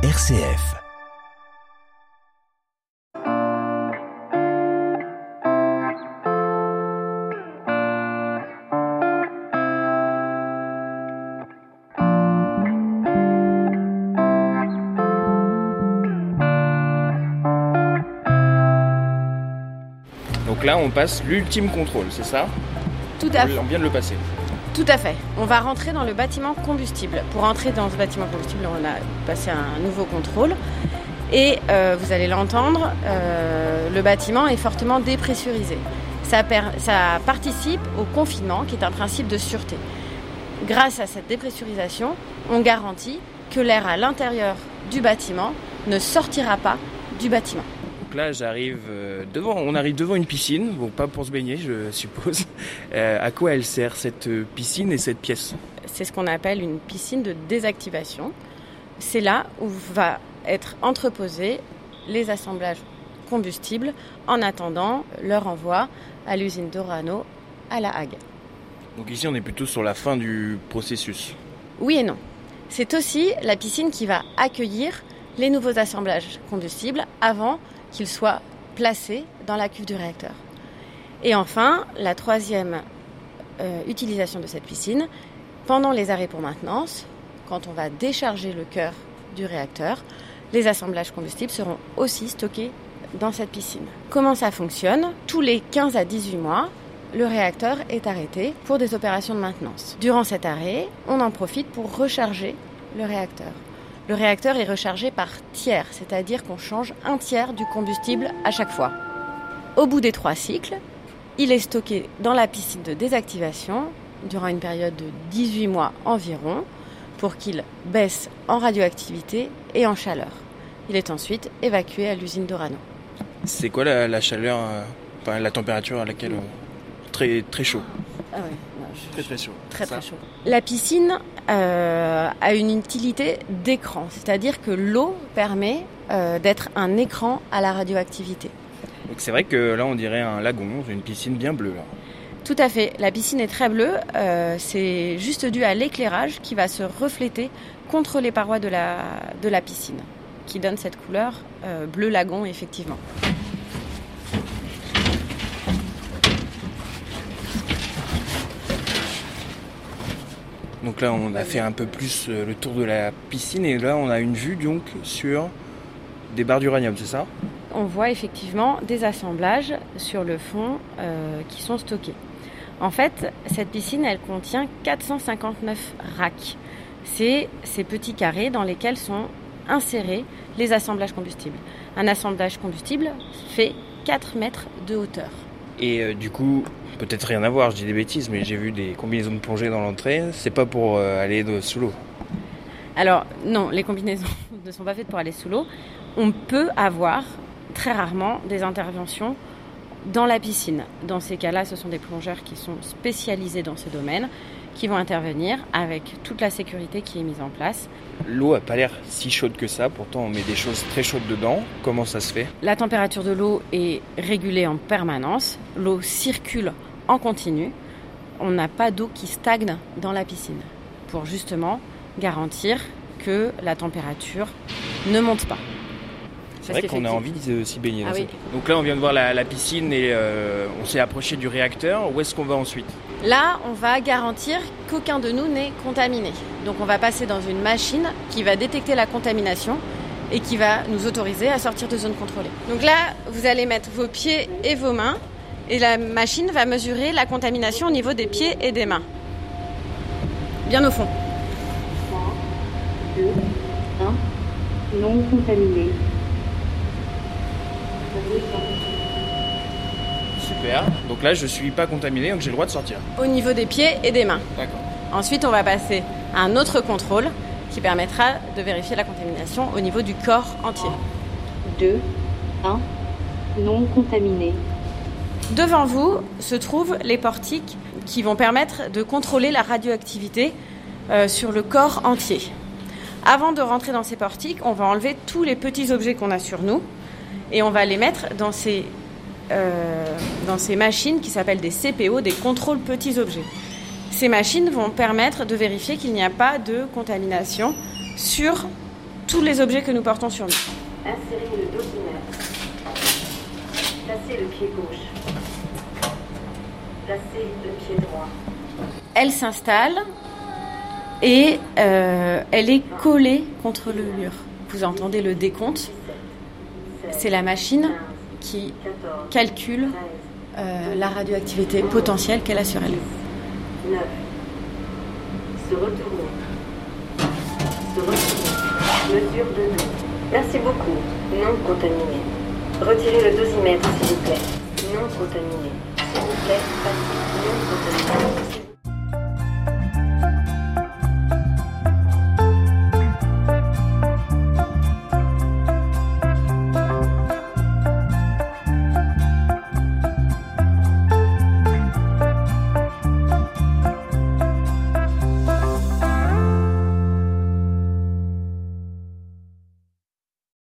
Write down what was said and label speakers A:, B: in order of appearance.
A: RCF.
B: Donc là, on passe l'ultime contrôle, c'est ça?
C: Tout à fait.
B: On vient de le passer.
C: Tout à fait. On va rentrer dans le bâtiment combustible. Pour entrer dans ce bâtiment combustible, on a passé un nouveau contrôle. Et euh, vous allez l'entendre, euh, le bâtiment est fortement dépressurisé. Ça, participe au confinement, qui est un principe de sûreté. Grâce à cette dépressurisation, on garantit que l'air à l'intérieur du bâtiment ne sortira pas du bâtiment.
B: Donc là, j'arrive euh, devant, on arrive devant une piscine, bon pas pour se baigner, je suppose. Euh, à quoi elle sert cette euh, piscine et cette pièce?
C: C'est ce qu'on appelle une piscine de désactivation. C'est là où va être entreposés les assemblages combustibles en attendant leur envoi à l'usine d'Orano à La Hague.
B: Donc ici, on est plutôt sur la fin du processus.
C: Oui et non. C'est aussi la piscine qui va accueillir les nouveaux assemblages combustibles avant qu'ils soient placés dans la cuve du réacteur. Et enfin, la troisième euh, utilisation de cette piscine, pendant les arrêts pour maintenance, quand on va décharger le cœur du réacteur, les assemblages combustibles seront aussi stockés dans cette piscine. Comment ça fonctionne? Tous les 15 à 18 mois, le réacteur est arrêté pour des opérations de maintenance. Durant cet arrêt, on en profite pour recharger le réacteur. Le réacteur est rechargé par tiers, c'est-à-dire qu'on change un tiers du combustible à chaque fois. Au bout des trois cycles, il est stocké dans la piscine de désactivation durant une période de 18 mois environ pour qu'il baisse en radioactivité et en chaleur. Il est ensuite évacué à l'usine d'Orano.
B: C'est quoi la, la chaleur, euh, enfin la température à laquelle on... Très, très chaud.
C: Ah ouais, non, je-
B: Très très chaud.
C: Très très chaud. La piscine euh, a une utilité d'écran, c'est-à-dire que l'eau permet euh, d'être un écran à la radioactivité.
B: Donc c'est vrai que là, on dirait un lagon, une piscine bien bleue. là.
C: Tout à fait. La piscine est très bleue. euh, c'est juste dû à l'éclairage qui va se refléter contre les parois de la, de la piscine, qui donne cette couleur euh, bleu lagon, effectivement.
B: Donc là, on a fait un peu plus euh, le tour de la piscine et là, on a une vue donc sur des barres d'uranium, c'est ça?
C: On voit effectivement des assemblages sur le fond euh, qui sont stockés. En fait, cette piscine, elle contient 459 racks. C'est ces petits carrés dans lesquels sont insérés les assemblages combustibles. Un assemblage combustible fait 4 mètres de hauteur.
B: Et euh, du coup, peut-être rien à voir, je dis des bêtises, mais j'ai vu des combinaisons de plongée dans l'entrée. C'est pas pour euh, aller sous l'eau.
C: Alors non, les combinaisons ne sont pas faites pour aller sous l'eau. On peut avoir très rarement des interventions dans la piscine. Dans ces cas-là, ce sont des plongeurs qui sont spécialisés dans ce domaine qui vont intervenir avec toute la sécurité qui est mise en place.
B: L'eau a pas l'air si chaude que ça, pourtant on met des choses très chaudes dedans. Comment ça se fait?
C: La température de l'eau est régulée en permanence, l'eau circule en continu, on n'a pas d'eau qui stagne dans la piscine pour justement garantir que la température ne monte pas.
B: C'est vrai qu'on a envie de s'y baigner.
C: Ah oui.
B: Donc là, on vient de voir la, la piscine et euh, on s'est approché du réacteur. Où est-ce qu'on va ensuite?
C: Là, on va garantir qu'aucun de nous n'est contaminé. Donc on va passer dans une machine qui va détecter la contamination et qui va nous autoriser à sortir de zone contrôlée. Donc là, vous allez mettre vos pieds et vos mains et la machine va mesurer la contamination au niveau des pieds et des mains. Bien au fond.
D: 2, 1, non contaminé.
B: Super. Donc là, je suis pas contaminé, donc j'ai le droit de sortir.
C: Au niveau des pieds et des mains.
B: D'accord.
C: Ensuite, on va passer à un autre contrôle qui permettra de vérifier la contamination au niveau du corps entier.
D: 2, 1, non contaminé.
C: Devant vous se trouvent les portiques qui vont permettre de contrôler la radioactivité euh, sur le corps entier. Avant de rentrer dans ces portiques, on va enlever tous les petits objets qu'on a sur nous et on va les mettre dans ces, euh, dans ces machines qui s'appellent des CPO, des contrôles petits objets. Ces machines vont permettre de vérifier qu'il n'y a pas de contamination sur tous les objets que nous portons sur nous.
A: Insérez le dosimètre. Placez le pied gauche. Placez le pied droit.
C: Elle s'installe et euh, elle est collée contre le mur. Vous entendez le décompte. C'est la machine qui
A: 14,
C: calcule
A: 13,
C: euh, la radioactivité potentielle qu'elle a sur elle.
A: 9. Se retourner. Se retourner. Mesure de dos. Merci beaucoup. Non contaminé. Retirez le dosimètre, s'il vous plaît. Non contaminé. S'il vous plaît, passez. Non contaminé.